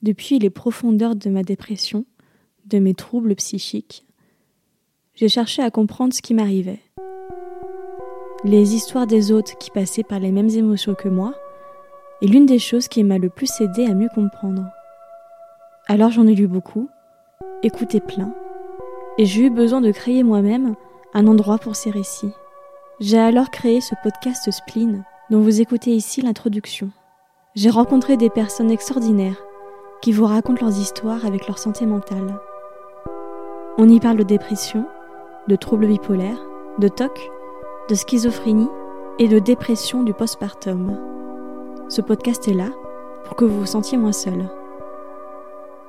Depuis les profondeurs de ma dépression, de mes troubles psychiques, j'ai cherché à comprendre ce qui m'arrivait. Les histoires des autres qui passaient par les mêmes émotions que moi est l'une des choses qui m'a le plus aidé à mieux comprendre. Alors j'en ai lu beaucoup, écouté plein, et j'ai eu besoin de créer moi-même un endroit pour ces récits. J'ai alors créé ce podcast Spleen dont vous écoutez ici l'introduction. J'ai rencontré des personnes extraordinaires qui vous racontent leurs histoires avec leur santé mentale. On y parle de dépression, de troubles bipolaires, de TOC, de schizophrénie et de dépression du postpartum. Ce podcast est là pour que vous vous sentiez moins seul.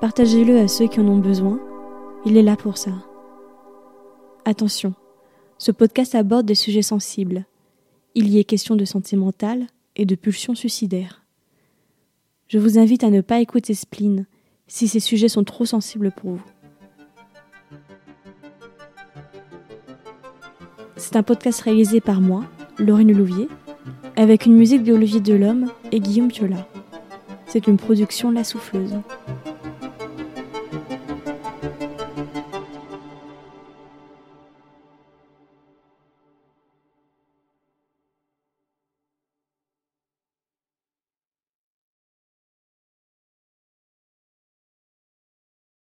Partagez-le à ceux qui en ont besoin, il est là pour ça. Attention, ce podcast aborde des sujets sensibles. Il y est question de santé mentale et de pulsions suicidaires. Je vous invite à ne pas écouter Spleen si ces sujets sont trop sensibles pour vous. C'est un podcast réalisé par moi, Laurine Louvier, avec une musique de Olivier Delhomme et Guillaume Piola. C'est une production La Souffleuse.